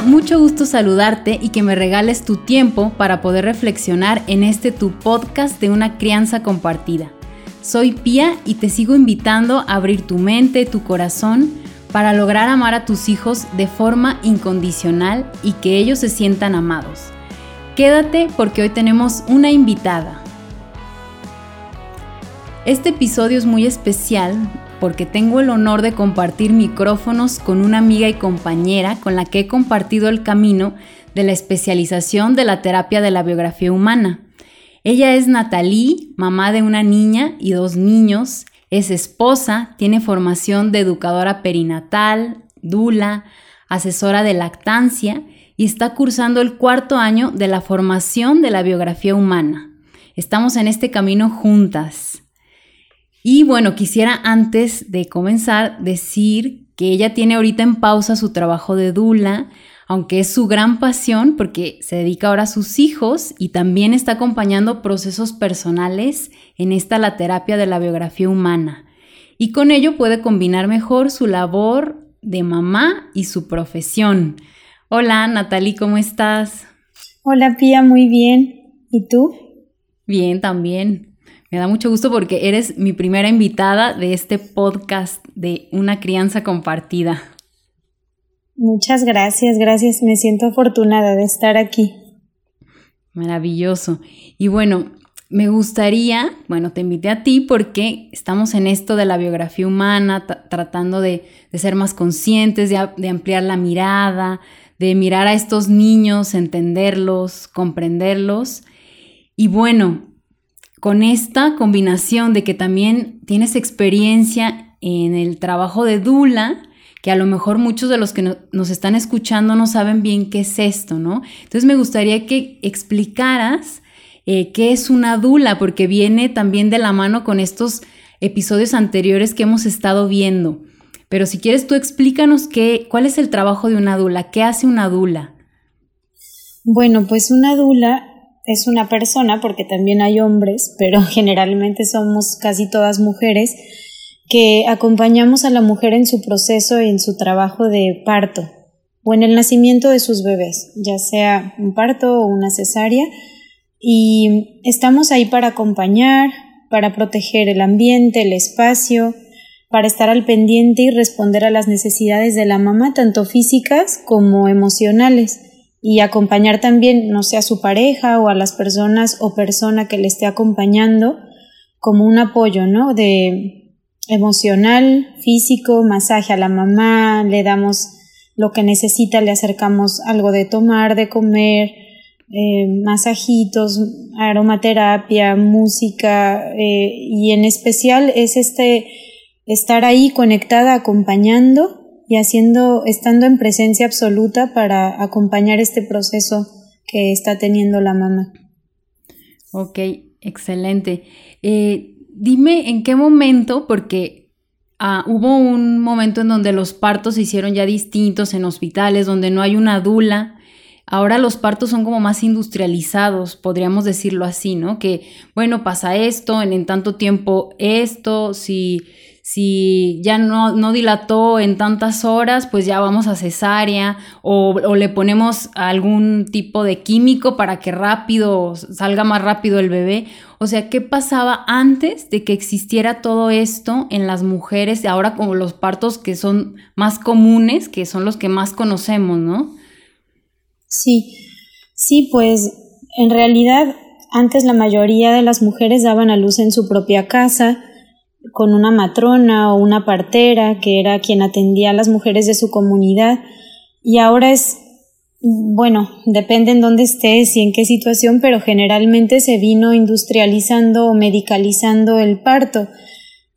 Mucho gusto saludarte y que me regales tu tiempo para poder reflexionar en este tu podcast de una crianza compartida. Soy Pía y te sigo invitando a abrir tu mente, tu corazón, para lograr amar a tus hijos de forma incondicional y que ellos se sientan amados. Quédate porque hoy tenemos una invitada. Este episodio es muy especial porque tengo el honor de compartir micrófonos con una amiga y compañera con la que he compartido el camino de la especialización de la terapia de la biografía humana. Ella es Natalie, mamá de una niña y dos niños, es esposa, tiene formación de educadora perinatal, dula, asesora de lactancia y está cursando el cuarto año de la formación de la biografía humana. Estamos en este camino juntas. Y bueno, quisiera antes de comenzar decir que ella tiene ahorita en pausa su trabajo de Dula, aunque es su gran pasión porque se dedica ahora a sus hijos y también está acompañando procesos personales en esta la terapia de la biografía humana. Y con ello puede combinar mejor su labor de mamá y su profesión. Hola Natalie, ¿cómo estás? Hola Pía, muy bien. ¿Y tú? Bien, también. Me da mucho gusto porque eres mi primera invitada de este podcast de Una crianza compartida. Muchas gracias, gracias. Me siento afortunada de estar aquí. Maravilloso. Y bueno, me gustaría, bueno, te invité a ti porque estamos en esto de la biografía humana, tratando de, ser más conscientes, de, de ampliar la mirada, de mirar a estos niños, entenderlos, comprenderlos. Y bueno, con esta combinación de que también tienes experiencia en el trabajo de Dula, que a lo mejor muchos de los que nos están escuchando no saben bien qué es esto, ¿no? Entonces me gustaría que explicaras eh, qué es una Dula, porque viene también de la mano con estos episodios anteriores que hemos estado viendo. Pero si quieres tú explícanos qué, cuál es el trabajo de una Dula, qué hace una Dula. Bueno, pues una Dula es una persona, porque también hay hombres, pero generalmente somos casi todas mujeres, que acompañamos a la mujer en su proceso y en su trabajo de parto o en el nacimiento de sus bebés, ya sea un parto o una cesárea, y estamos ahí para acompañar, para proteger el ambiente, el espacio, para estar al pendiente y responder a las necesidades de la mamá, tanto físicas como emocionales y acompañar también, no sé, a su pareja o a las personas o persona que le esté acompañando como un apoyo, ¿no? De emocional, físico, masaje a la mamá, le damos lo que necesita, le acercamos algo de tomar, de comer, eh, masajitos, aromaterapia, música eh, y en especial es este estar ahí conectada, acompañando y haciendo, estando en presencia absoluta para acompañar este proceso que está teniendo la mamá. Ok, excelente. Eh, dime en qué momento, porque ah, hubo un momento en donde los partos se hicieron ya distintos en hospitales, donde no hay una dula. Ahora los partos son como más industrializados, podríamos decirlo así, ¿no? Que, bueno, pasa esto, en, en tanto tiempo esto, si si ya no, no, dilató en tantas horas, pues ya vamos a cesárea o, le ponemos algún tipo de químico para que rápido salga más rápido el bebé. O sea, ¿qué pasaba antes de que existiera todo esto en las mujeres? Ahora como los partos que son más comunes, que son los que más conocemos, ¿no? Sí, sí, pues en realidad antes la mayoría de las mujeres daban a luz en su propia casa con una matrona o una partera que era quien atendía a las mujeres de su comunidad y ahora es bueno, depende en dónde estés y en qué situación, pero generalmente se vino industrializando o medicalizando el parto.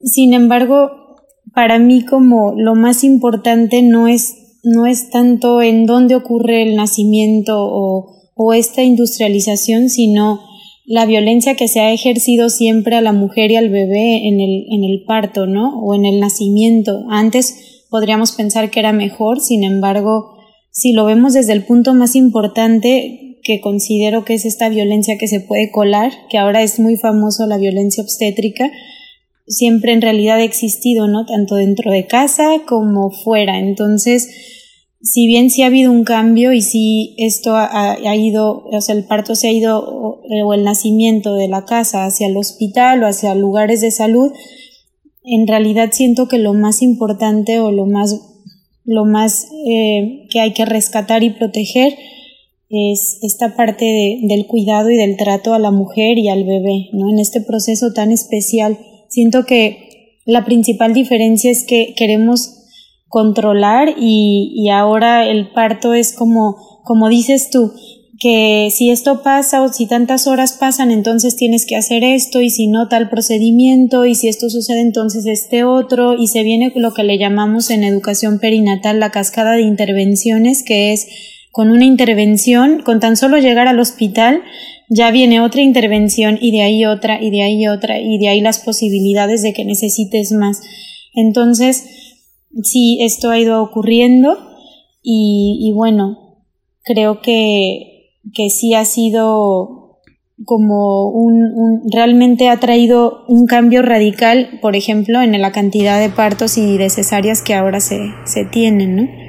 Sin embargo, para mí como lo más importante no es, no es tanto en dónde ocurre el nacimiento o, o esta industrialización, sino la violencia que se ha ejercido siempre a la mujer y al bebé en el, en el parto, ¿no? O en el nacimiento. Antes podríamos pensar que era mejor, sin embargo, si lo vemos desde el punto más importante que considero que es esta violencia que se puede colar, que ahora es muy famoso la violencia obstétrica, siempre en realidad ha existido, ¿no? Tanto dentro de casa como fuera. Entonces, si bien sí ha habido un cambio y si esto ha, ido, o sea, el parto se ha ido, o, el nacimiento de la casa hacia el hospital o hacia lugares de salud, en realidad siento que lo más importante o lo más, lo más eh, que hay que rescatar y proteger es esta parte del cuidado y del trato a la mujer y al bebé, ¿no? En este proceso tan especial. Siento que la principal diferencia es que queremos controlar y, y ahora el parto es como, como dices tú, que si esto pasa o si tantas horas pasan, entonces tienes que hacer esto y si no tal procedimiento y si esto sucede entonces este otro y se viene lo que le llamamos en educación perinatal la cascada de intervenciones que es con una intervención, con tan solo llegar al hospital, ya viene otra intervención y de ahí otra y de ahí otra y de ahí las posibilidades de que necesites más. Entonces, sí, esto ha ido ocurriendo y, bueno, creo que, que sí ha sido como un, realmente ha traído un cambio radical, por ejemplo, en la cantidad de partos y de cesáreas que ahora se, se tienen, ¿no?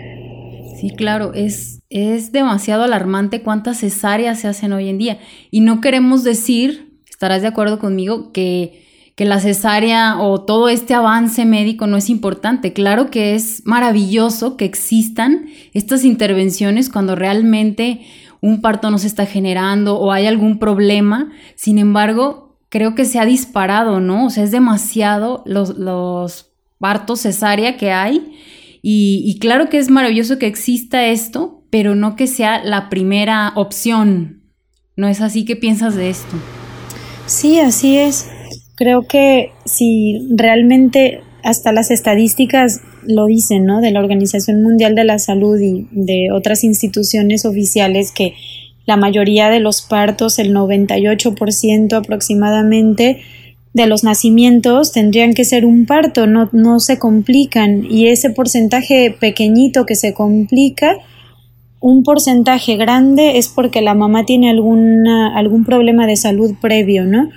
Sí, claro, es, es demasiado alarmante cuántas cesáreas se hacen hoy en día. Y no queremos decir, estarás de acuerdo conmigo, que que la cesárea o todo este avance médico no es importante. Claro que es maravilloso que existan estas intervenciones cuando realmente un parto no se está generando o hay algún problema. Sin embargo, creo que se ha disparado, ¿no? O sea, es demasiado los, partos cesárea que hay. Y, y claro que es maravilloso que exista esto, pero no que sea la primera opción. ¿No es así que piensas de esto? Sí, así es. Creo que si realmente hasta las estadísticas lo dicen, ¿no? De la Organización Mundial de la Salud y de otras instituciones oficiales que la mayoría de los partos, el 98% aproximadamente de los nacimientos tendrían que ser un parto, no, no se complican y ese porcentaje pequeñito que se complica, un porcentaje grande es porque la mamá tiene alguna, algún problema de salud previo, ¿no?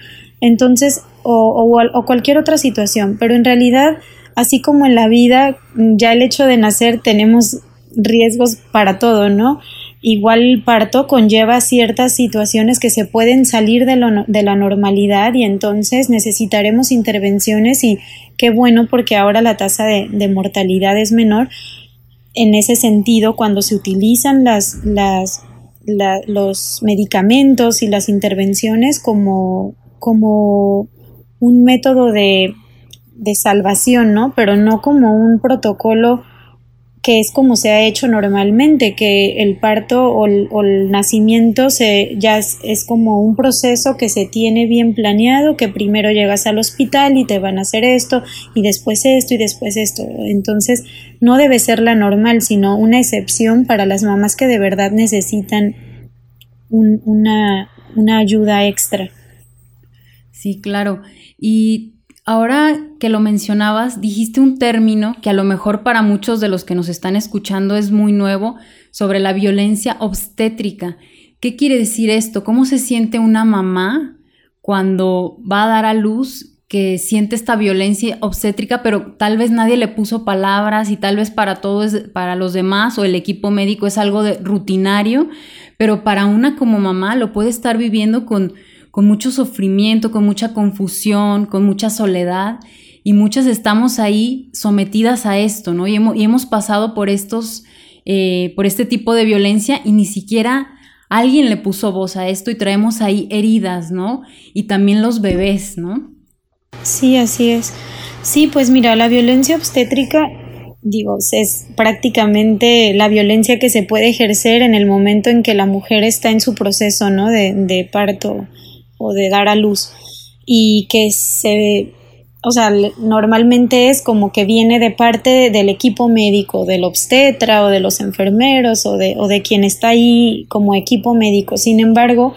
Entonces, o, o, cualquier otra situación, pero en realidad, así como en la vida, ya el hecho de nacer tenemos riesgos para todo, ¿no? Igual el parto conlleva ciertas situaciones que se pueden salir de, lo, de la normalidad y entonces necesitaremos intervenciones y qué bueno porque ahora la tasa de, de mortalidad es menor en ese sentido cuando se utilizan las, las, los medicamentos y las intervenciones como, como un método de, de salvación, ¿no? Pero no como un protocolo que es como se ha hecho normalmente, que el parto o el, nacimiento se, ya es, es, como un proceso que se tiene bien planeado, que primero llegas al hospital y te van a hacer esto, y después esto, y después esto. Entonces, no debe ser la normal, sino una excepción para las mamás que de verdad necesitan una, una ayuda extra. Sí, claro. Y ahora que lo mencionabas, dijiste un término que a lo mejor para muchos de los que nos están escuchando es muy nuevo sobre la violencia obstétrica. ¿Qué quiere decir esto? ¿Cómo se siente una mamá cuando va a dar a luz que siente esta violencia obstétrica, pero tal vez nadie le puso palabras y tal vez para todos, para los demás o el equipo médico es algo de rutinario, pero para una como mamá lo puede estar viviendo con con mucho sufrimiento, con mucha confusión, con mucha soledad y muchas estamos ahí sometidas a esto, ¿no? Y hemos, pasado por estos, eh, por este tipo de violencia y ni siquiera alguien le puso voz a esto y traemos ahí heridas, ¿no? Y también los bebés, ¿no? Sí, así es. Sí, pues mira, la violencia obstétrica, digo, es prácticamente la violencia que se puede ejercer en el momento en que la mujer está en su proceso, ¿no? De, de parto o de dar a luz y que se, o sea, normalmente es como que viene de parte del equipo médico, del obstetra o de los enfermeros o de, o de quien está ahí como equipo médico. Sin embargo,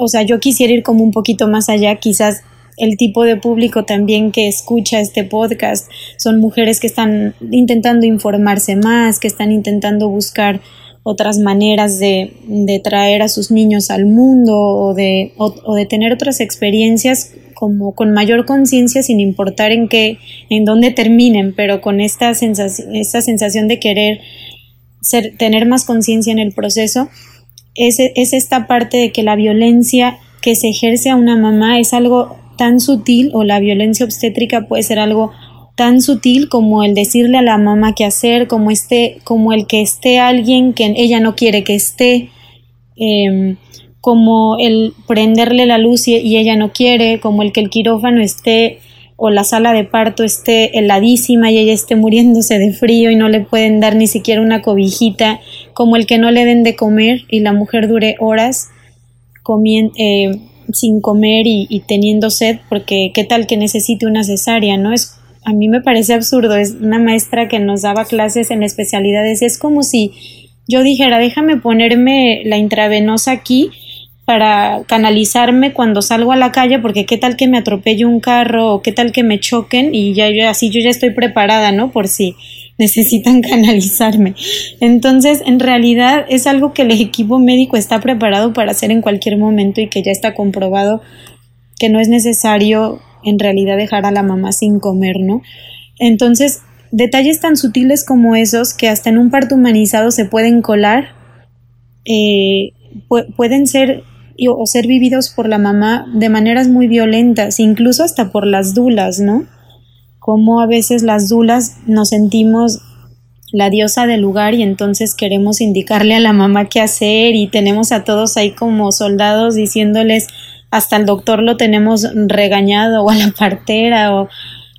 o sea, yo quisiera ir como un poquito más allá, quizás el tipo de público también que escucha este podcast son mujeres que están intentando informarse más, que están intentando buscar otras maneras de, de, traer a sus niños al mundo o de, o, de tener otras experiencias como con mayor conciencia sin importar en qué, en dónde terminen, pero con esta sensación, esta sensación de querer ser, tener más conciencia en el proceso, es, es esta parte de que la violencia que se ejerce a una mamá es algo tan sutil o la violencia obstétrica puede ser algo tan sutil como el decirle a la mamá qué hacer, como este, como el que esté alguien que ella no quiere que esté, em, como el prenderle la luz y, y, ella no quiere, como el que el quirófano esté o la sala de parto esté heladísima y ella esté muriéndose de frío y no le pueden dar ni siquiera una cobijita, como el que no le den de comer y la mujer dure horas eh, sin comer y, teniendo sed, porque qué tal que necesite una cesárea, ¿no? Es, a mí me parece absurdo, es una maestra que nos daba clases en especialidades, es como si yo dijera, déjame ponerme la intravenosa aquí para canalizarme cuando salgo a la calle porque qué tal que me atropelle un carro o qué tal que me choquen y ya así yo ya estoy preparada, ¿no? Por si necesitan canalizarme. Entonces, en realidad es algo que el equipo médico está preparado para hacer en cualquier momento y que ya está comprobado que no es necesario en realidad dejar a la mamá sin comer, ¿no? Entonces, detalles tan sutiles como esos que hasta en un parto humanizado se pueden colar, eh, pueden ser o ser vividos por la mamá de maneras muy violentas, incluso hasta por las dulas, ¿no? Como a veces las dulas nos sentimos la diosa del lugar y entonces queremos indicarle a la mamá qué hacer y tenemos a todos ahí como soldados diciéndoles hasta el doctor lo tenemos regañado o a la partera o,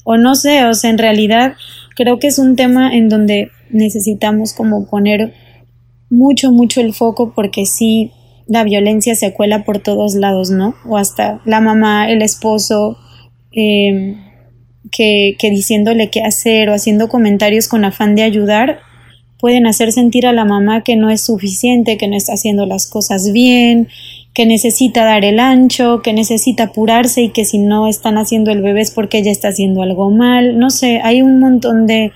o no sé, o sea, en realidad creo que es un tema en donde necesitamos como poner mucho, mucho el foco porque sí la violencia se cuela por todos lados, ¿no? O hasta la mamá, el esposo, em, que, que diciéndole qué hacer o haciendo comentarios con afán de ayudar, pueden hacer sentir a la mamá que no es suficiente, que no está haciendo las cosas bien, que necesita dar el ancho, que necesita apurarse y que si no están haciendo el bebé es porque ella está haciendo algo mal. No sé, hay un montón de,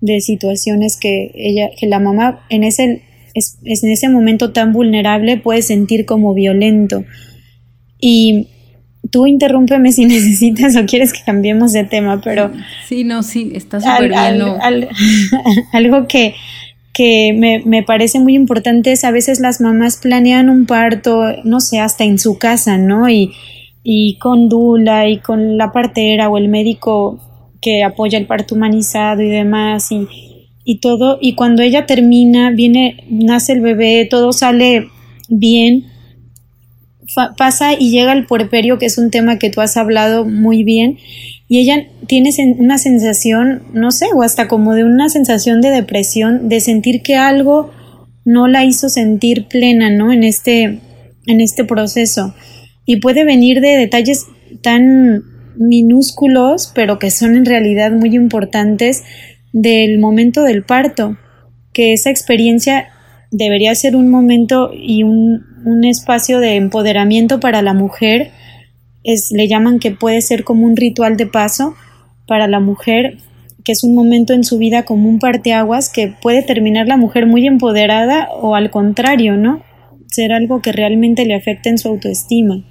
de situaciones que ella, que la mamá en ese es, en ese momento tan vulnerable puede sentir como violento. Y tú interrúmpeme si necesitas o quieres que cambiemos de tema, pero... Sí, no, sí, está súper bien. algo que, que me, me, parece muy importante es a veces las mamás planean un parto, no sé, hasta en su casa, ¿no? Y, y con Dula y con la partera o el médico que apoya el parto humanizado y demás, y, y todo, y cuando ella termina, viene, nace el bebé, todo sale bien, pasa y llega el puerperio, que es un tema que tú has hablado muy bien, y ella tiene una sensación, no sé, o hasta como de una sensación de depresión, de sentir que algo no la hizo sentir plena, ¿no? En este, en este proceso. Y puede venir de detalles tan minúsculos, pero que son en realidad muy importantes, del momento del parto, que esa experiencia debería ser un momento y un, espacio de empoderamiento para la mujer, es, le llaman que puede ser como un ritual de paso para la mujer, que es un momento en su vida como un parteaguas que puede terminar la mujer muy empoderada o al contrario, ¿no? Ser algo que realmente le afecte en su autoestima.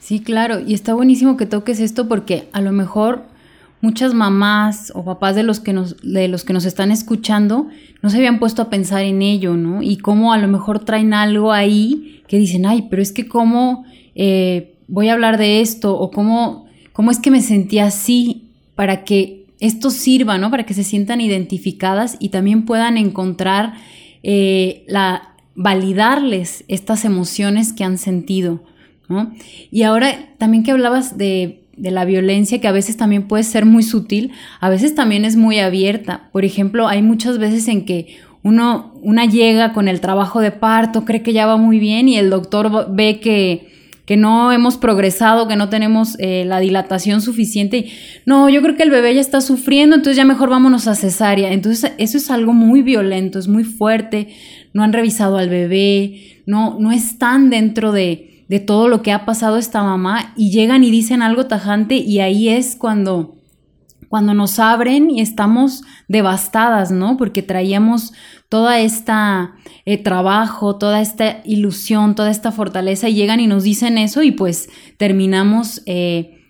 Sí, claro, y está buenísimo que toques esto porque a lo mejor muchas mamás o papás de los que nos, de los que nos están escuchando no se habían puesto a pensar en ello, ¿no? Y cómo a lo mejor traen algo ahí que dicen, ay, pero es que cómo eh, voy a hablar de esto o cómo, cómo es que me sentí así para que esto sirva, ¿no? Para que se sientan identificadas y también puedan encontrar eh, la validarles estas emociones que han sentido, ¿no? Y ahora también que hablabas de de la violencia que a veces también puede ser muy sutil, a veces también es muy abierta. Por ejemplo, hay muchas veces en que uno, una llega con el trabajo de parto, cree que ya va muy bien y el doctor ve que, que no hemos progresado, que no tenemos eh, la dilatación suficiente. no, yo creo que el bebé ya está sufriendo, entonces ya mejor vámonos a cesárea. Entonces eso es algo muy violento, es muy fuerte. No han revisado al bebé, no, no están dentro de, de todo lo que ha pasado esta mamá y llegan y dicen algo tajante y ahí es cuando cuando nos abren y estamos devastadas, ¿no? Porque traíamos toda esta eh, trabajo, toda esta ilusión, toda esta fortaleza y llegan y nos dicen eso y pues terminamos eh,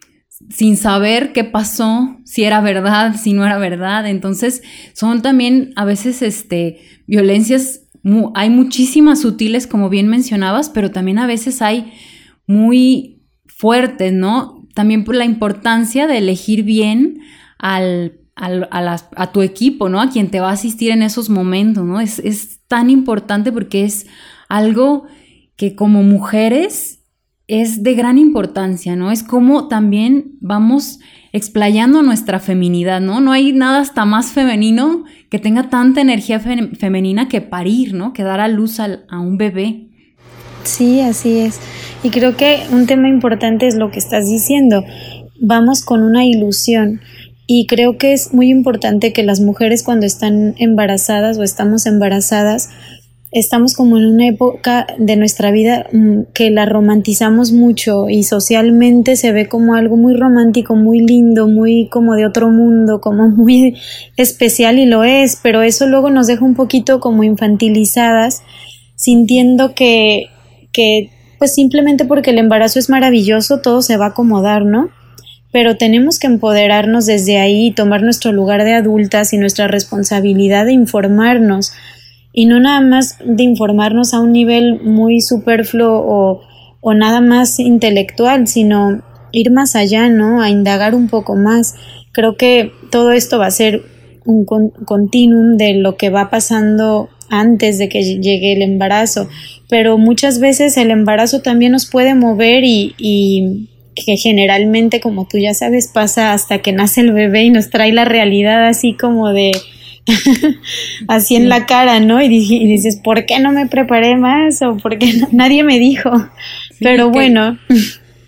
sin saber qué pasó, si era verdad, si no era verdad. Entonces, son también a veces este, violencias, hay muchísimas sutiles, como bien mencionabas, pero también a veces hay muy fuertes, ¿no? También por la importancia de elegir bien al, a, tu equipo, ¿no? A quien te va a asistir en esos momentos, ¿no? Es, es tan importante porque es algo que como mujeres es de gran importancia, ¿no? Es como también vamos explayando nuestra feminidad, ¿no? No hay nada hasta más femenino que tenga tanta energía femenina que parir, ¿no? Que dar a luz a un bebé. Sí, así es. Y creo que un tema importante es lo que estás diciendo. Vamos con una ilusión. Y creo que es muy importante que las mujeres cuando están embarazadas o estamos embarazadas estamos como en una época de nuestra vida mm, que la romantizamos mucho y socialmente se ve como algo muy romántico, muy lindo, muy como de otro mundo, como muy especial y lo es, pero eso luego nos deja un poquito como infantilizadas, sintiendo que, que pues simplemente porque el embarazo es maravilloso, todo se va a acomodar, ¿no? Pero tenemos que empoderarnos desde ahí y tomar nuestro lugar de adultas y nuestra responsabilidad de informarnos y no nada más de informarnos a un nivel muy superfluo o, o nada más intelectual, sino ir más allá, ¿no? A indagar un poco más. Creo que todo esto va a ser un continuum de lo que va pasando antes de que llegue el embarazo, pero muchas veces el embarazo también nos puede mover y, y que generalmente, como tú ya sabes, pasa hasta que nace el bebé y nos trae la realidad así como de así en la cara, ¿no? Y, dices, ¿por qué no me preparé más? O ¿por qué nadie me dijo? Pero bueno.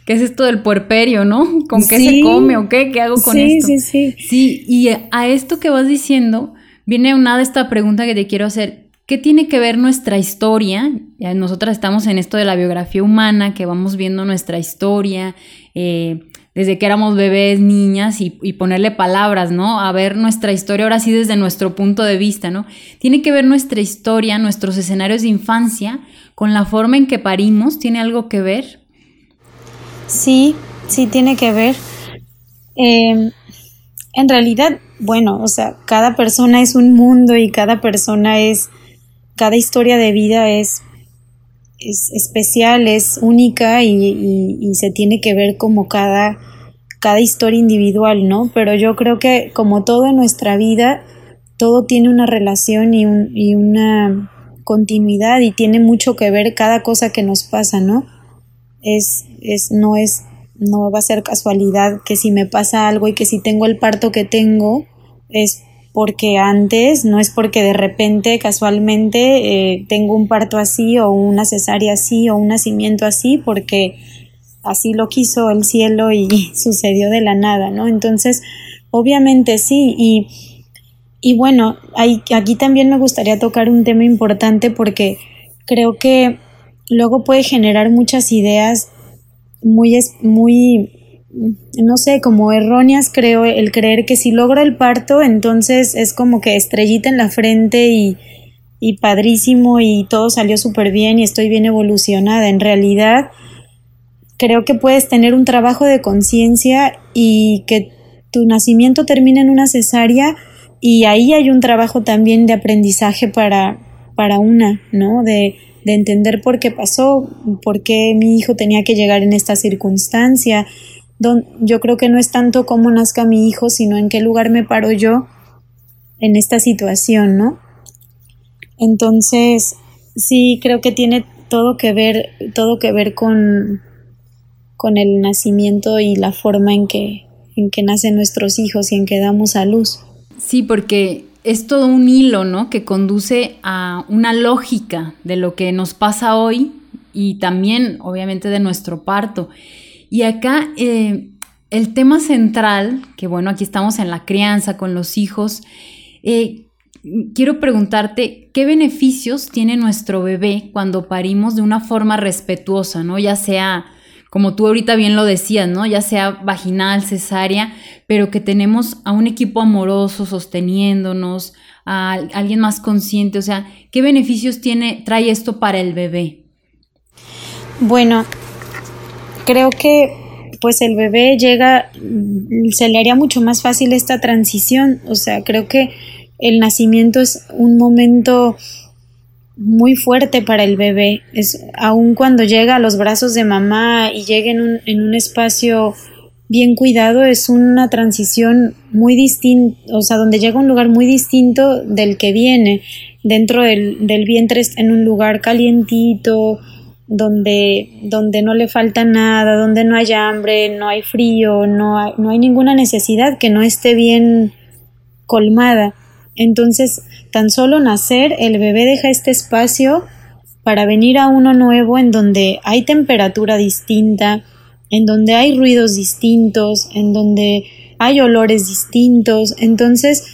¿Qué es esto del puerperio, no? ¿Con qué se come o qué? ¿Qué hago con esto? Sí, sí, sí. Sí, y a esto que vas diciendo, viene una de esta pregunta que te quiero hacer. ¿Qué tiene que ver nuestra historia? Nosotras estamos en esto de la biografía humana, que vamos viendo nuestra historia, eh, desde que éramos bebés, niñas, y, ponerle palabras, ¿no? A ver nuestra historia ahora sí desde nuestro punto de vista, ¿no? Tiene que ver nuestra historia, nuestros escenarios de infancia, con la forma en que parimos, ¿tiene algo que ver? Sí, sí tiene que ver. Em, en realidad, bueno, o sea, cada persona es un mundo y cada persona es, cada historia de vida es es especial, es única y, se tiene que ver como cada, cada historia individual, ¿no? Pero yo creo que como todo en nuestra vida, todo tiene una relación y, y una continuidad y tiene mucho que ver cada cosa que nos pasa, ¿no? Es, es, no es, no va a ser casualidad que si me pasa algo y que si tengo el parto que tengo, es porque antes, no es porque de repente, casualmente, eh, tengo un parto así o una cesárea así o un nacimiento así, porque así lo quiso el cielo y sucedió de la nada, ¿no? Entonces, obviamente sí, y, y bueno, aquí también me gustaría tocar un tema importante porque creo que luego puede generar muchas ideas muy, muy no sé, como erróneas creo el creer que si logro el parto, entonces es como que estrellita en la frente y, y padrísimo y todo salió súper bien y estoy bien evolucionada. En realidad, creo que puedes tener un trabajo de conciencia y que tu nacimiento termine en una cesárea y ahí hay un trabajo también de aprendizaje para, para una, ¿no? De, de entender por qué pasó, por qué mi hijo tenía que llegar en esta circunstancia, yo creo que no es tanto cómo nazca mi hijo, sino en qué lugar me paro yo en esta situación, ¿no? Entonces, sí, creo que tiene todo que ver, todo que ver con, con el nacimiento y la forma en que, en que nacen nuestros hijos y en que damos a luz. Sí, porque es todo un hilo, ¿no? Que conduce a una lógica de lo que nos pasa hoy y también, obviamente, de nuestro parto. Y acá eh, el tema central, que bueno, aquí estamos en la crianza con los hijos, eh, quiero preguntarte, ¿qué beneficios tiene nuestro bebé cuando parimos de una forma respetuosa, ¿no? Ya sea, como tú ahorita bien lo decías, ¿no? Ya sea vaginal, cesárea, pero que tenemos a un equipo amoroso sosteniéndonos, a alguien más consciente, o sea, ¿qué beneficios tiene, trae esto para el bebé? Bueno, creo que pues el bebé llega, se le haría mucho más fácil esta transición. O sea, creo que el nacimiento es un momento muy fuerte para el bebé. Es aun cuando llega a los brazos de mamá y llega en un, en un espacio bien cuidado, es una transición muy distinta, o sea, donde llega a un lugar muy distinto del que viene. Dentro del, del vientre en un lugar calientito, donde, donde no le falta nada, donde no hay hambre, no hay frío, no hay, no hay ninguna necesidad que no esté bien colmada. Entonces, tan solo nacer, el bebé deja este espacio para venir a uno nuevo en donde hay temperatura distinta, en donde hay ruidos distintos, en donde hay olores distintos. Entonces,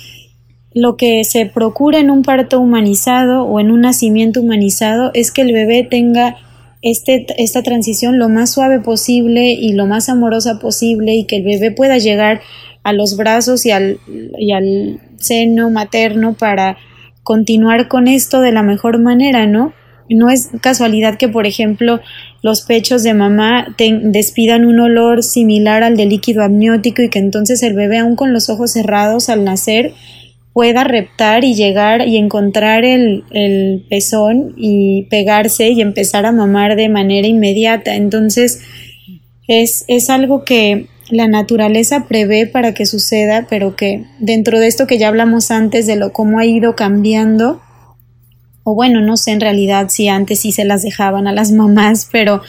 lo que se procura en un parto humanizado o en un nacimiento humanizado es que el bebé tenga este, esta transición lo más suave posible y lo más amorosa posible y que el bebé pueda llegar a los brazos y al, y al seno materno para continuar con esto de la mejor manera, ¿no? No es casualidad que, por ejemplo, los pechos de mamá despidan un olor similar al de líquido amniótico y que entonces el bebé, aún con los ojos cerrados al nacer, pueda reptar y llegar y encontrar el, el, pezón y pegarse y empezar a mamar de manera inmediata. Entonces, es, es algo que la naturaleza prevé para que suceda, pero que dentro de esto que ya hablamos antes de lo cómo ha ido cambiando, o bueno, no sé en realidad si antes sí se las dejaban a las mamás, pero,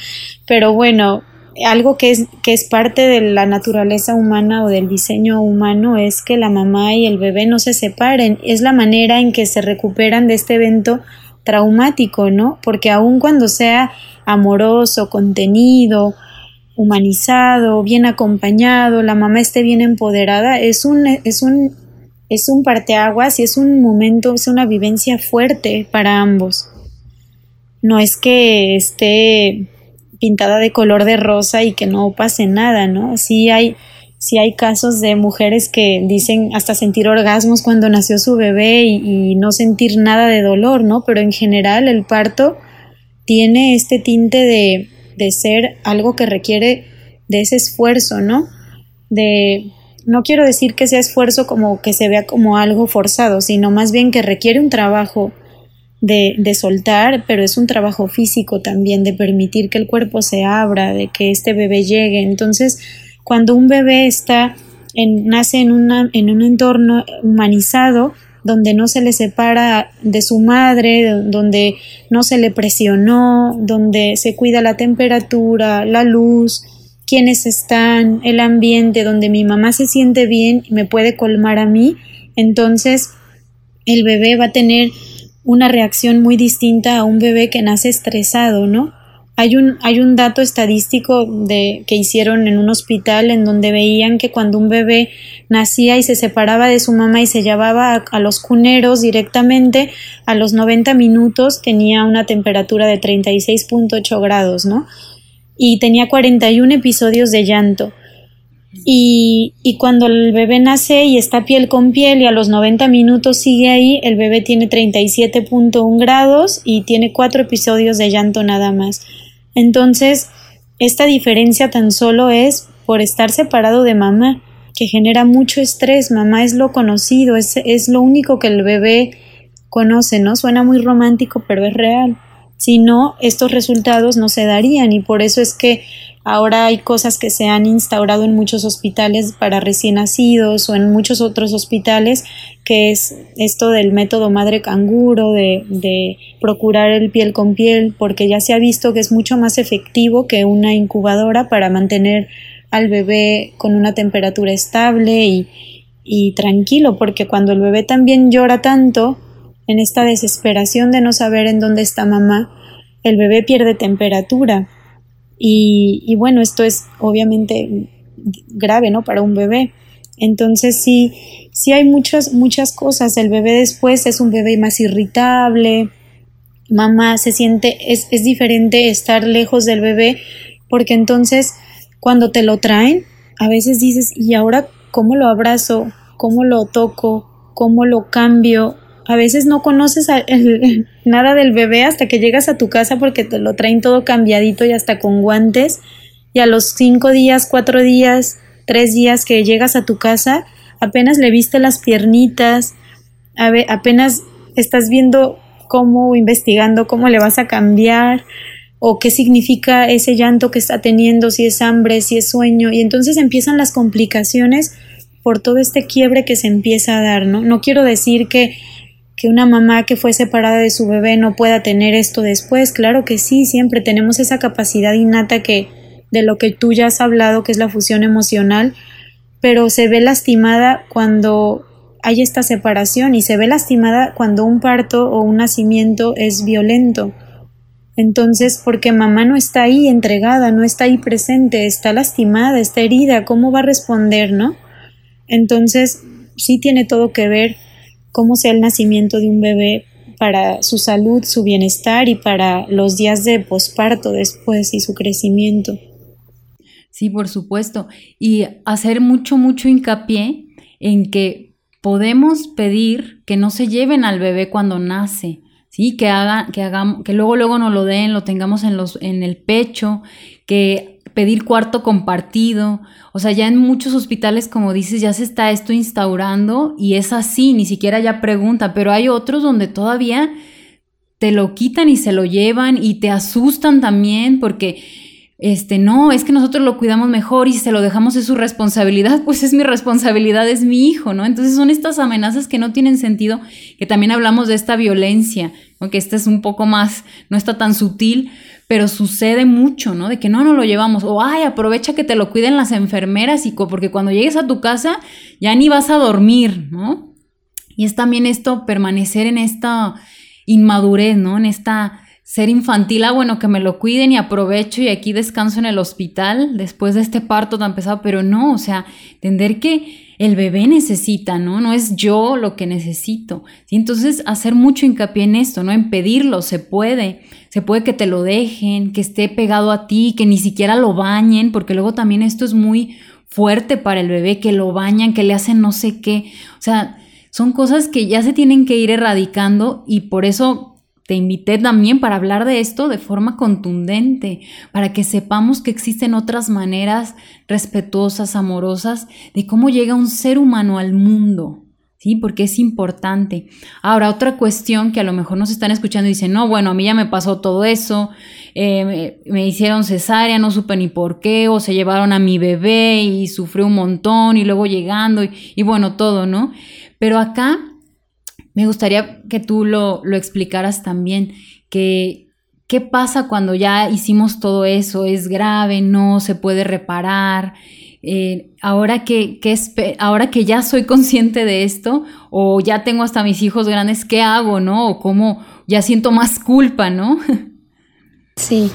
pero bueno, algo que es, que es parte de la naturaleza humana o del diseño humano es que la mamá y el bebé no se separen. Es la manera en que se recuperan de este evento traumático, ¿no? Porque aun cuando sea amoroso, contenido, humanizado, bien acompañado, la mamá esté bien empoderada, es un, es un, es un parteaguas y es un momento, es una vivencia fuerte para ambos. No es que esté pintada de color de rosa y que no pase nada, ¿no? Sí hay, sí hay casos de mujeres que dicen hasta sentir orgasmos cuando nació su bebé y, no sentir nada de dolor, ¿no? Pero en general el parto tiene este tinte de, de ser algo que requiere de ese esfuerzo, ¿no? De, no quiero decir que sea esfuerzo como que se vea como algo forzado, sino más bien que requiere un trabajo de, de, soltar, pero es un trabajo físico también, de permitir que el cuerpo se abra, de que este bebé llegue. Entonces, cuando un bebé está en, nace en, en un entorno humanizado, donde no se le separa de su madre, donde no se le presionó, donde se cuida la temperatura, la luz, quienes están, el ambiente, donde mi mamá se siente bien y me puede colmar a mí, entonces el bebé va a tener una reacción muy distinta a un bebé que nace estresado, ¿no? Hay un, hay un dato estadístico de, que hicieron en un hospital en donde veían que cuando un bebé nacía y se separaba de su mamá y se llevaba a, a los cuneros directamente, a los 90 minutos tenía una temperatura de 36.8 grados, ¿no? Y tenía 41 episodios de llanto. Y, y, cuando el bebé nace y está piel con piel y a los 90 minutos sigue ahí, el bebé tiene 37.1 grados y tiene cuatro episodios de llanto nada más. Entonces, esta diferencia tan solo es por estar separado de mamá, que genera mucho estrés. Mamá es lo conocido, es, es lo único que el bebé conoce, ¿no? Suena muy romántico, pero es real. Si no, estos resultados no se darían y por eso es que ahora hay cosas que se han instaurado en muchos hospitales para recién nacidos o en muchos otros hospitales, que es esto del método madre canguro, de, de procurar el piel con piel, porque ya se ha visto que es mucho más efectivo que una incubadora para mantener al bebé con una temperatura estable y, y tranquilo, porque cuando el bebé también llora tanto, en esta desesperación de no saber en dónde está mamá, el bebé pierde temperatura. Y, bueno, esto es obviamente grave, ¿no? Para un bebé. Entonces sí, sí hay muchas, muchas cosas. El bebé después es un bebé más irritable. Mamá se siente, es, es diferente estar lejos del bebé porque entonces cuando te lo traen, a veces dices, ¿y ahora cómo lo abrazo? ¿Cómo lo toco? ¿Cómo lo cambio? A veces no conoces nada del bebé hasta que llegas a tu casa porque te lo traen todo cambiadito y hasta con guantes y a los cinco días, cuatro días, tres días que llegas a tu casa, apenas le viste las piernitas, apenas estás viendo cómo, investigando cómo le vas a cambiar o qué significa ese llanto que está teniendo, si es hambre, si es sueño, y entonces empiezan las complicaciones por todo este quiebre que se empieza a dar, ¿no? No quiero decir que, que una mamá que fue separada de su bebé no pueda tener esto después, claro que sí, siempre tenemos esa capacidad innata que de lo que tú ya has hablado, que es la fusión emocional, pero se ve lastimada cuando hay esta separación y se ve lastimada cuando un parto o un nacimiento es violento. Entonces, porque mamá no está ahí entregada, no está ahí presente, está lastimada, está herida, ¿cómo va a responder, no? Entonces, sí tiene todo que ver cómo sea el nacimiento de un bebé para su salud, su bienestar y para los días de posparto después y su crecimiento. Sí, por supuesto. Y hacer mucho, mucho hincapié en que podemos pedir que no se lleven al bebé cuando nace, ¿sí? Que hagan, que que luego, luego nos lo den, lo tengamos en los, en el pecho, que pedir cuarto compartido. O sea, ya en muchos hospitales, como dices, ya se está esto instaurando y es así, ni siquiera ya pregunta, pero hay otros donde todavía te lo quitan y se lo llevan y te asustan también porque este, no, es que nosotros lo cuidamos mejor y si se lo dejamos es su responsabilidad, pues es mi responsabilidad, es mi hijo, ¿no? Entonces son estas amenazas que no tienen sentido, que también hablamos de esta violencia, aunque esta es un poco más, no está tan sutil, pero sucede mucho, ¿no? De que no, no lo llevamos, o ay, aprovecha que te lo cuiden las enfermeras y porque cuando llegues a tu casa ya ni vas a dormir, ¿no? Y es también esto, permanecer en esta inmadurez, ¿no? En esta ser infantil, ah, bueno, que me lo cuiden y aprovecho y aquí descanso en el hospital después de este parto tan pesado, pero no, o sea, entender que el bebé necesita, ¿no? No es yo lo que necesito. ¿sí? Entonces, hacer mucho hincapié en esto, ¿no? En pedirlo, se puede, se puede que te lo dejen, que esté pegado a ti, que ni siquiera lo bañen, porque luego también esto es muy fuerte para el bebé, que lo bañan, que le hacen no sé qué, o sea, son cosas que ya se tienen que ir erradicando y por eso te invité también para hablar de esto de forma contundente, para que sepamos que existen otras maneras respetuosas, amorosas, de cómo llega un ser humano al mundo. ¿Sí? Porque es importante. Ahora, otra cuestión que a lo mejor nos están escuchando y dicen, no, bueno, a mí ya me pasó todo eso, eh, me, hicieron cesárea, no supe ni por qué, o se llevaron a mi bebé y sufrió un montón y luego llegando y bueno, todo, ¿no? Pero acá me gustaría que tú lo, explicaras también, que qué pasa cuando ya hicimos todo eso, es grave, no se puede reparar. Eh, ahora, que, ahora que ya soy consciente de esto, o ya tengo hasta mis hijos grandes, ¿qué hago, no? O cómo ya siento más culpa, ¿no? Sí,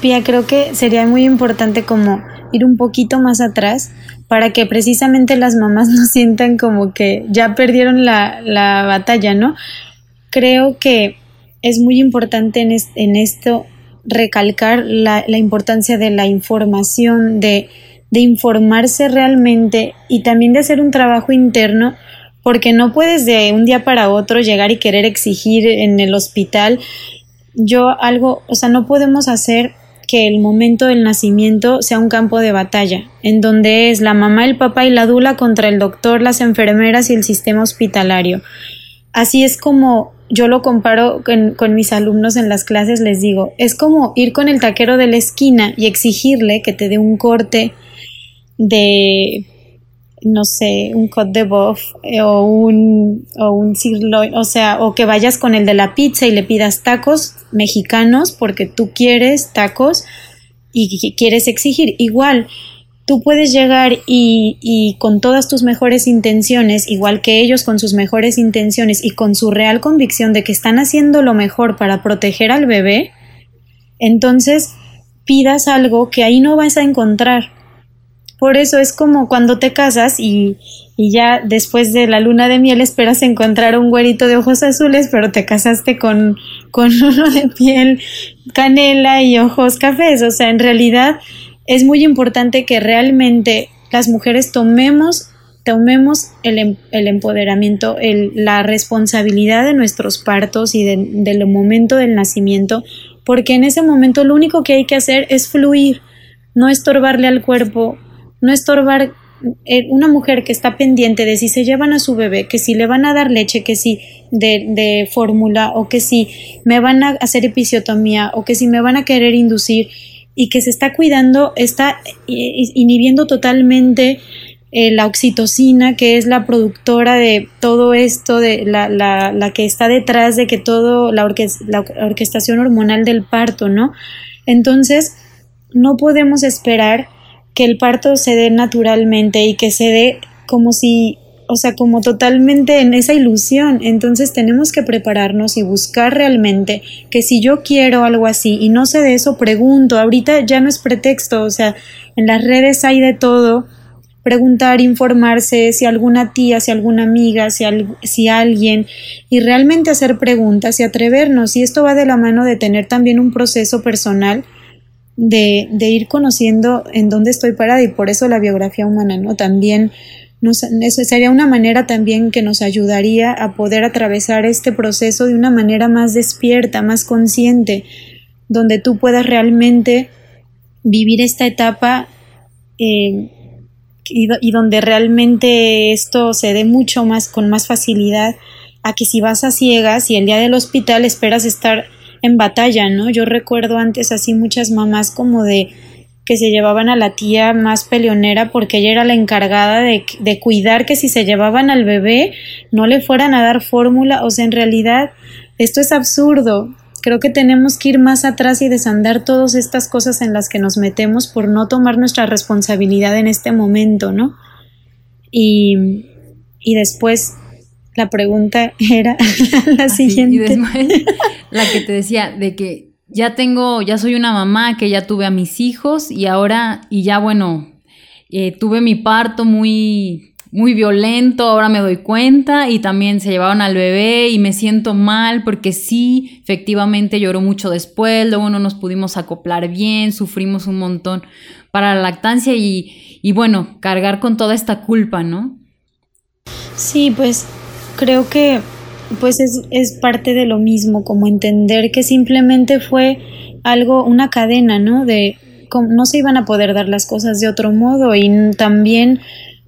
Pia, creo que sería muy importante como ir un poquito más atrás para que precisamente las mamás no sientan como que ya perdieron la, la batalla, ¿no? Creo que es muy importante en, en esto recalcar la, la, importancia de la información, de, de informarse realmente y también de hacer un trabajo interno porque no puedes de un día para otro llegar y querer exigir en el hospital yo algo, o sea, no podemos hacer que el momento del nacimiento sea un campo de batalla, en donde es la mamá, el papá y la dula contra el doctor, las enfermeras y el sistema hospitalario. Así es como yo lo comparo con, con, mis alumnos en las clases, les digo, es como ir con el taquero de la esquina y exigirle que te dé un corte de no sé, un cod de bof eh, o un, o un sirloin, o sea, o que vayas con el de la pizza y le pidas tacos mexicanos porque tú quieres tacos y quieres exigir. Igual, tú puedes llegar y, y con todas tus mejores intenciones, igual que ellos con sus mejores intenciones y con su real convicción de que están haciendo lo mejor para proteger al bebé, entonces pidas algo que ahí no vas a encontrar por eso es como cuando te casas y, ya después de la luna de miel esperas encontrar un güerito de ojos azules, pero te casaste con, con uno de piel canela y ojos cafés. O sea, en realidad es muy importante que realmente las mujeres tomemos tomemos el, em, el empoderamiento, el, la responsabilidad de nuestros partos y del momento del nacimiento, porque en ese momento lo único que hay que hacer es fluir no estorbarle al cuerpo, no estorbar eh, una mujer que está pendiente de si se llevan a su bebé, que si le van a dar leche, que si de, fórmula o que si me van a hacer episiotomía o que si me van a querer inducir y que se está cuidando, está inhibiendo totalmente eh, la oxitocina, que es la productora de todo esto, de la, la, la que está detrás de que todo, la, la orquestación hormonal del parto, ¿no? Entonces, no podemos esperar que el parto se dé naturalmente y que se dé como si, o sea, como totalmente en esa ilusión. Entonces tenemos que prepararnos y buscar realmente que si yo quiero algo así y no sé de eso, pregunto. Ahorita ya no es pretexto, o sea, en las redes hay de todo preguntar, informarse si alguna tía, si alguna amiga, si, si alguien, y realmente hacer preguntas y atrevernos. Y esto va de la mano de tener también un proceso personal de, de ir conociendo en dónde estoy parada y por eso la biografía humana, ¿no? También nos, eso sería una manera también que nos ayudaría a poder atravesar este proceso de una manera más despierta, más consciente, donde tú puedas realmente vivir esta etapa eh, y, donde realmente esto se dé mucho más con más facilidad a que si vas a ciegas y el día del hospital esperas estar en batalla, ¿no? Yo recuerdo antes así muchas mamás como de que se llevaban a la tía más peleonera porque ella era la encargada de, de cuidar que si se llevaban al bebé no le fueran a dar fórmula, o sea, en realidad esto es absurdo, Creo que tenemos que ir más atrás y desandar todas estas cosas en las que nos metemos por no tomar nuestra responsabilidad en este momento, ¿no? Y, y después la pregunta era la siguiente. y después, la que te decía de que ya tengo, ya soy una mamá, que ya tuve a mis hijos y ahora, y ya bueno, eh, tuve mi parto muy muy violento, ahora me doy cuenta, y también se llevaron al bebé y me siento mal porque sí, efectivamente lloró mucho después, luego no nos pudimos acoplar bien, sufrimos un montón para la lactancia y, y bueno, cargar con toda esta culpa, ¿no? Sí, pues creo que pues es, es parte de lo mismo, como entender que simplemente fue algo, una cadena, ¿no? De no se iban a poder dar las cosas de otro modo y también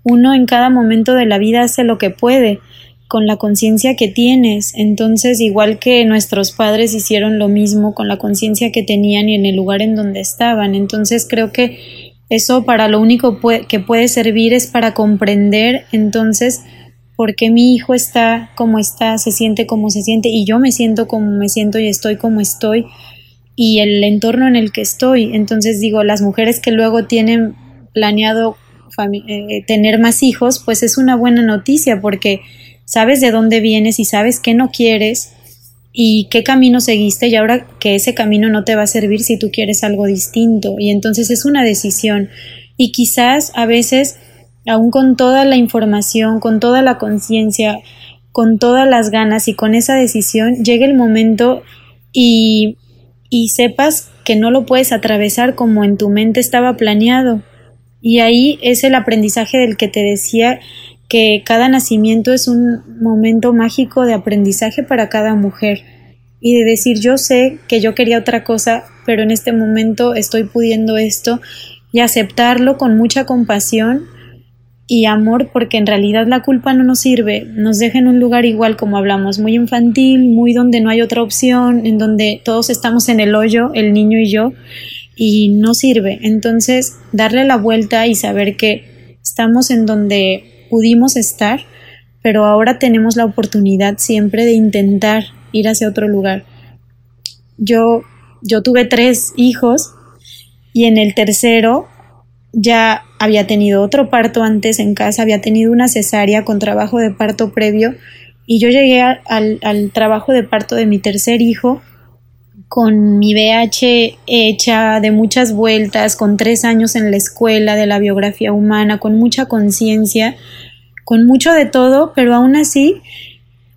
uno en cada momento de la vida hace lo que puede con la conciencia que tienes. Entonces, igual que nuestros padres hicieron lo mismo con la conciencia que tenían y en el lugar en donde estaban. Entonces, creo que eso para lo único que puede servir es para comprender entonces por qué mi hijo está como está, se siente como se siente y yo me siento como me siento y estoy como estoy y el entorno en el que estoy. Entonces digo, las mujeres que luego tienen planeado eh, tener más hijos, pues es una buena noticia porque sabes de dónde vienes y sabes qué no quieres y qué camino seguiste y ahora que ese camino no te va a servir si tú quieres algo distinto. Y entonces es una decisión. Y quizás a veces aún con toda la información, con toda la conciencia, con todas las ganas y con esa decisión llegue el momento y, y sepas que no lo puedes atravesar como en tu mente estaba planeado. Y ahí es el aprendizaje del que te decía que cada nacimiento es un momento mágico de aprendizaje para cada mujer. Y de decir yo sé que yo quería otra cosa, pero en este momento estoy pudiendo esto y aceptarlo con mucha compasión y amor porque en realidad la culpa no nos sirve, nos deja en un lugar igual como hablamos, muy infantil, muy donde no hay otra opción, en donde todos estamos en el hoyo, el niño y yo, y no sirve. Entonces, darle la vuelta y saber que estamos en donde pudimos estar, pero ahora tenemos la oportunidad siempre de intentar ir hacia otro lugar. Yo, yo tuve tres hijos y en el tercero ya había tenido otro parto antes en casa, había tenido una cesárea con trabajo de parto previo y yo llegué al, al trabajo de parto de mi tercer hijo con mi BH hecha de muchas vueltas, con tres años en la escuela de la biografía humana, con mucha conciencia, con mucho de todo, pero aún así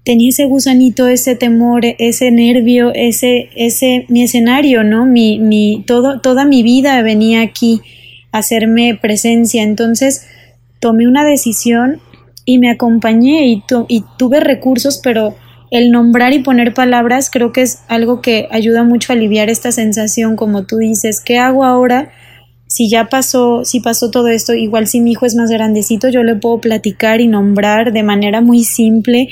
tenía ese gusanito, ese temor, ese nervio, ese, ese, mi escenario, ¿no? Mi, mi, todo, toda mi vida venía aquí hacerme presencia. Entonces tomé una decisión y me acompañé y, y tuve recursos, pero el nombrar y poner palabras creo que es algo que ayuda mucho a aliviar esta sensación, como tú dices, ¿qué hago ahora si ya pasó, si pasó todo esto, igual si mi hijo es más grandecito, yo le puedo platicar y nombrar de manera muy simple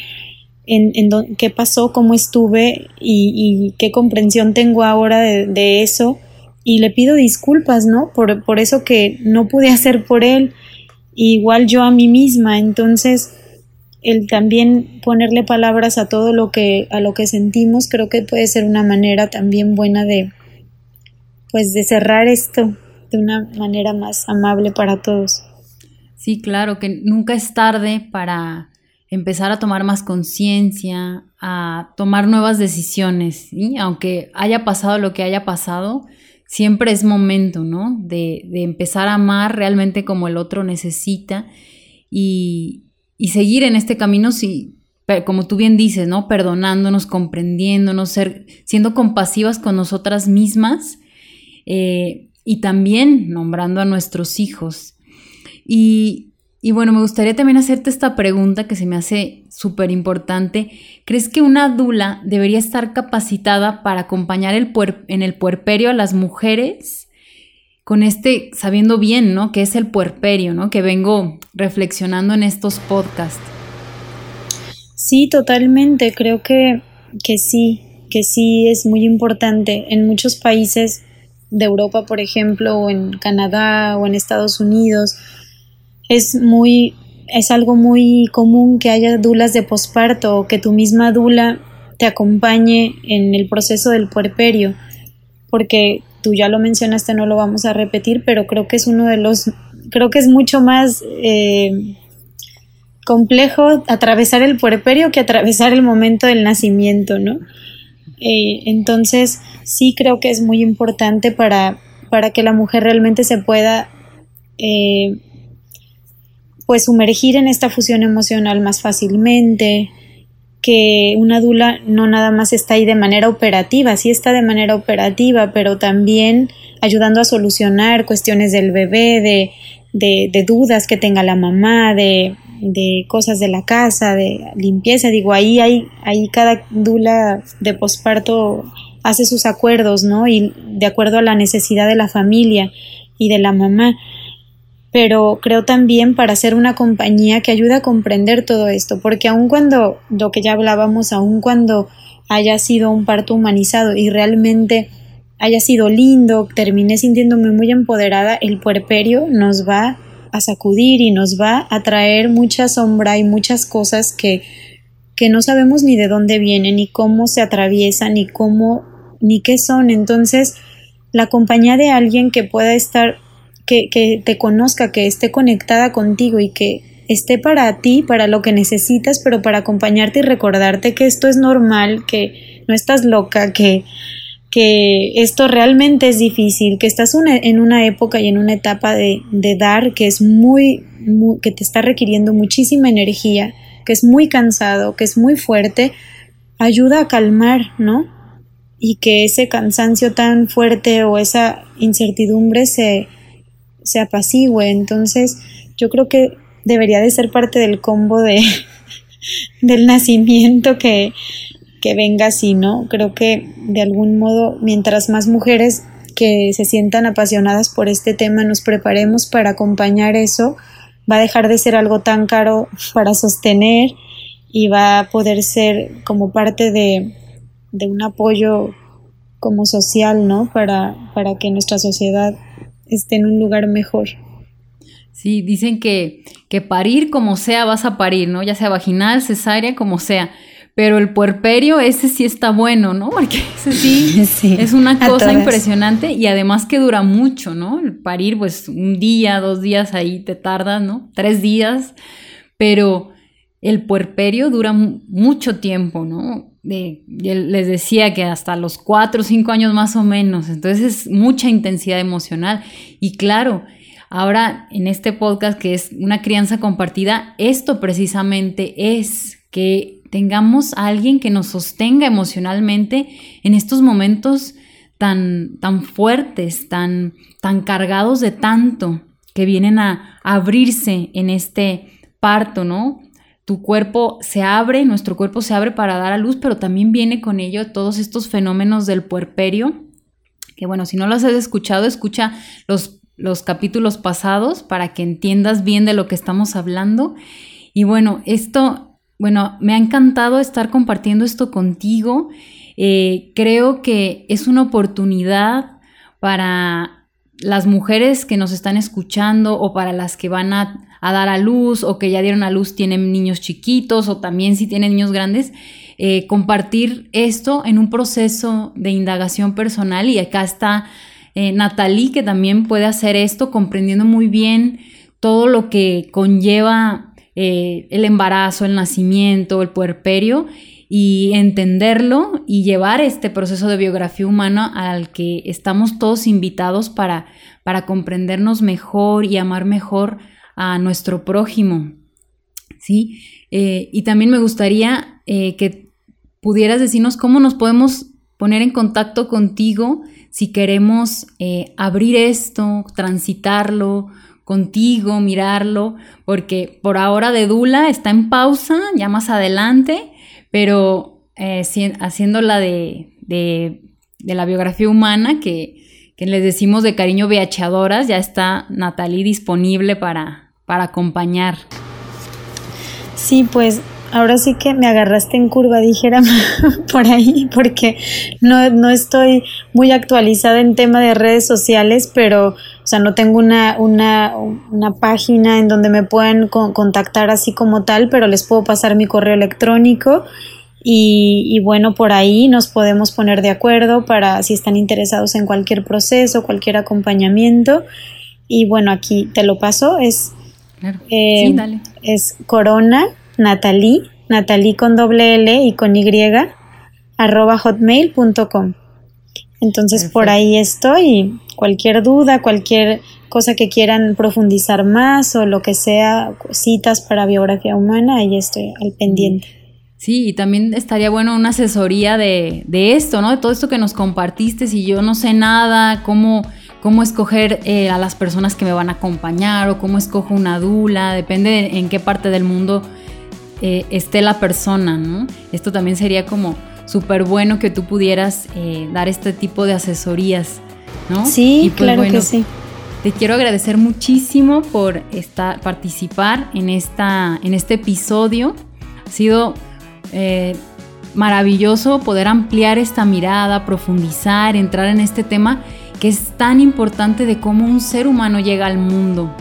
en, en qué pasó, cómo estuve y, qué comprensión tengo ahora de, eso. Y le pido disculpas, ¿no? Por, por eso que no pude hacer por él, igual yo a mí misma. Entonces, el también ponerle palabras a todo lo que, a lo que sentimos, creo que puede ser una manera también buena de, pues, de cerrar esto de una manera más amable para todos. Sí, claro, que nunca es tarde para empezar a tomar más conciencia, a tomar nuevas decisiones, aunque haya pasado lo que haya pasado, siempre es momento, ¿no? De, empezar a amar realmente como el otro necesita y, seguir en este camino, si, como tú bien dices, ¿no? Perdonándonos, comprendiéndonos, ser, siendo compasivas con nosotras mismas. Eh, y también nombrando a nuestros hijos. Y, bueno, me gustaría también hacerte esta pregunta que se me hace súper importante. ¿Crees que una dula debería estar capacitada para acompañar el en el puerperio a las mujeres? Con este, sabiendo bien, ¿no? Que es el puerperio, ¿no? Que vengo reflexionando en estos podcasts. Sí, totalmente. Creo que, que sí, que sí es muy importante. En muchos países de Europa, por ejemplo, o en Canadá o en Estados Unidos, es muy es algo muy común que haya dulas de posparto o que tu misma dula te acompañe en el proceso del puerperio, porque tú ya lo mencionaste, no lo vamos a repetir, pero creo que es uno de los, creo que es mucho más eh, complejo atravesar el puerperio que atravesar el momento del nacimiento, ¿no? Eh, entonces, sí creo que es muy importante para, para que la mujer realmente se pueda eh, pues sumergir en esta fusión emocional más fácilmente, que una dula no nada más está ahí de manera operativa, sí está de manera operativa, pero también ayudando a solucionar cuestiones del bebé, de, de dudas que tenga la mamá, de, de cosas de la casa, de limpieza, digo, ahí hay, ahí cada dula de posparto hace sus acuerdos, ¿no? Y de acuerdo a la necesidad de la familia y de la mamá. Pero creo también para ser una compañía que ayuda a comprender todo esto, porque aun cuando, lo que ya hablábamos, aun cuando haya sido un parto humanizado y realmente haya sido lindo, terminé sintiéndome muy empoderada, el puerperio nos va a sacudir y nos va a traer mucha sombra y muchas cosas que, que no sabemos ni de dónde vienen, ni cómo se atraviesan, ni cómo, ni qué son. Entonces, la compañía de alguien que pueda estar, que, que te conozca, que esté conectada contigo y que esté para ti, para lo que necesitas, pero para acompañarte y recordarte que esto es normal, que no estás loca, que, que esto realmente es difícil, que estás en una época y en una etapa de, dar que es muy, que te está requiriendo muchísima energía, que es muy cansado, que es muy fuerte, ayuda a calmar, ¿no? Y que ese cansancio tan fuerte o esa incertidumbre se, se apacigüe. Entonces, yo creo que debería de ser parte del combo de, del nacimiento que, que venga así, ¿no? Creo que de algún modo, mientras más mujeres que se sientan apasionadas por este tema nos preparemos para acompañar eso, va a dejar de ser algo tan caro para sostener y va a poder ser como parte de, un apoyo como social, ¿no? Para, para que nuestra sociedad esté en un lugar mejor. Sí, dicen que, que parir como sea vas a parir, ¿no? Ya sea vaginal, cesárea, como sea. Pero el puerperio, ese sí está bueno, ¿no? Porque ese sí, es una cosa impresionante y además que dura mucho, ¿no? El parir, pues un día, dos días ahí te tarda, ¿no? Tres días, pero el puerperio dura mucho tiempo, ¿no? Les decía que hasta los cuatro o cinco años más o menos, entonces es mucha intensidad emocional. Y claro, ahora en este podcast que es una crianza compartida, esto precisamente es que tengamos a alguien que nos sostenga emocionalmente en estos momentos tan, tan fuertes, tan, tan cargados de tanto que vienen a, abrirse en este parto, ¿no? Tu cuerpo se abre, nuestro cuerpo se abre para dar a luz, pero también viene con ello todos estos fenómenos del puerperio, que bueno, si no los has escuchado, escucha los los capítulos pasados para que entiendas bien de lo que estamos hablando. Y bueno, esto, bueno, me ha encantado estar compartiendo esto contigo. Eh, creo que es una oportunidad para las mujeres que nos están escuchando o para las que van a, a, dar a luz o que ya dieron a luz tienen niños chiquitos o también si tienen niños grandes, eh, compartir esto en un proceso de indagación personal. Y acá está eh, Natalie que también puede hacer esto comprendiendo muy bien todo lo que conlleva eh, el embarazo, el nacimiento, el puerperio y entenderlo y llevar este proceso de biografía humana al que estamos todos invitados para, para comprendernos mejor y amar mejor a nuestro prójimo. ¿Sí? Eh, y también me gustaría eh, que pudieras decirnos cómo nos podemos poner en contacto contigo si queremos eh, abrir esto, transitarlo contigo, mirarlo, porque por ahora de Dula está en pausa, ya más adelante, pero eh, haciendo la de, de, la biografía humana, que, que, les decimos de cariño viachadoras, ya está Natalie disponible para, para acompañar. Sí, pues ahora sí que me agarraste en curva, dijera por ahí, porque no, no, estoy muy actualizada en tema de redes sociales, pero, o sea, no tengo una, una, una página en donde me puedan contactar así como tal, pero les puedo pasar mi correo electrónico. Y, y, bueno, por ahí nos podemos poner de acuerdo para si están interesados en cualquier proceso, cualquier acompañamiento. Y bueno, aquí te lo paso, es, eh, sí, dale. es corona Natalie, Natalie con doble L y con Y, arroba hotmail.com. Entonces por ahí estoy. Cualquier duda, cualquier cosa que quieran profundizar más o lo que sea, citas para biografía humana, ahí estoy al pendiente. Sí, y también estaría bueno una asesoría de, de esto, ¿no? De todo esto que nos compartiste, si yo no sé nada, cómo, cómo escoger eh, a las personas que me van a acompañar o cómo escojo una dula, depende en qué parte del mundo eh, esté la persona, ¿no? Esto también sería como súper bueno que tú pudieras eh, dar este tipo de asesorías, ¿no? Sí, pues, claro que sí. Te quiero agradecer muchísimo por estar, participar en, esta, en este episodio. Ha sido maravilloso poder ampliar esta mirada, profundizar, entrar en este tema que es tan importante de cómo un ser humano llega al mundo.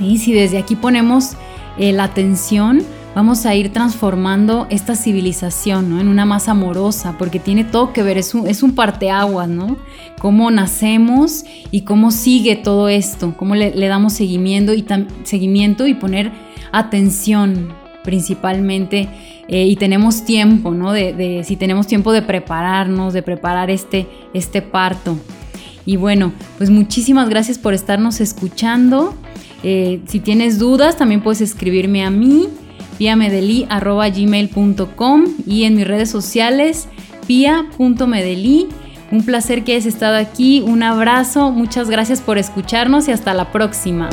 Y si desde aquí ponemos la atención, vamos a ir transformando esta civilización ¿no? en una más amorosa, porque tiene todo que ver, es un, es un parteaguas, ¿no? Cómo nacemos y cómo sigue todo esto, cómo le, damos seguimiento y, seguimiento y poner atención principalmente eh, y tenemos tiempo, ¿no? De, si tenemos tiempo de prepararnos, de preparar este, este parto. Y bueno, pues muchísimas gracias por estarnos escuchando. Eh, si tienes dudas, también puedes escribirme a mí piamedeli.gmail.com y en mis redes sociales pia.medeli. Un placer que hayas estado aquí, un abrazo, muchas gracias por escucharnos y hasta la próxima.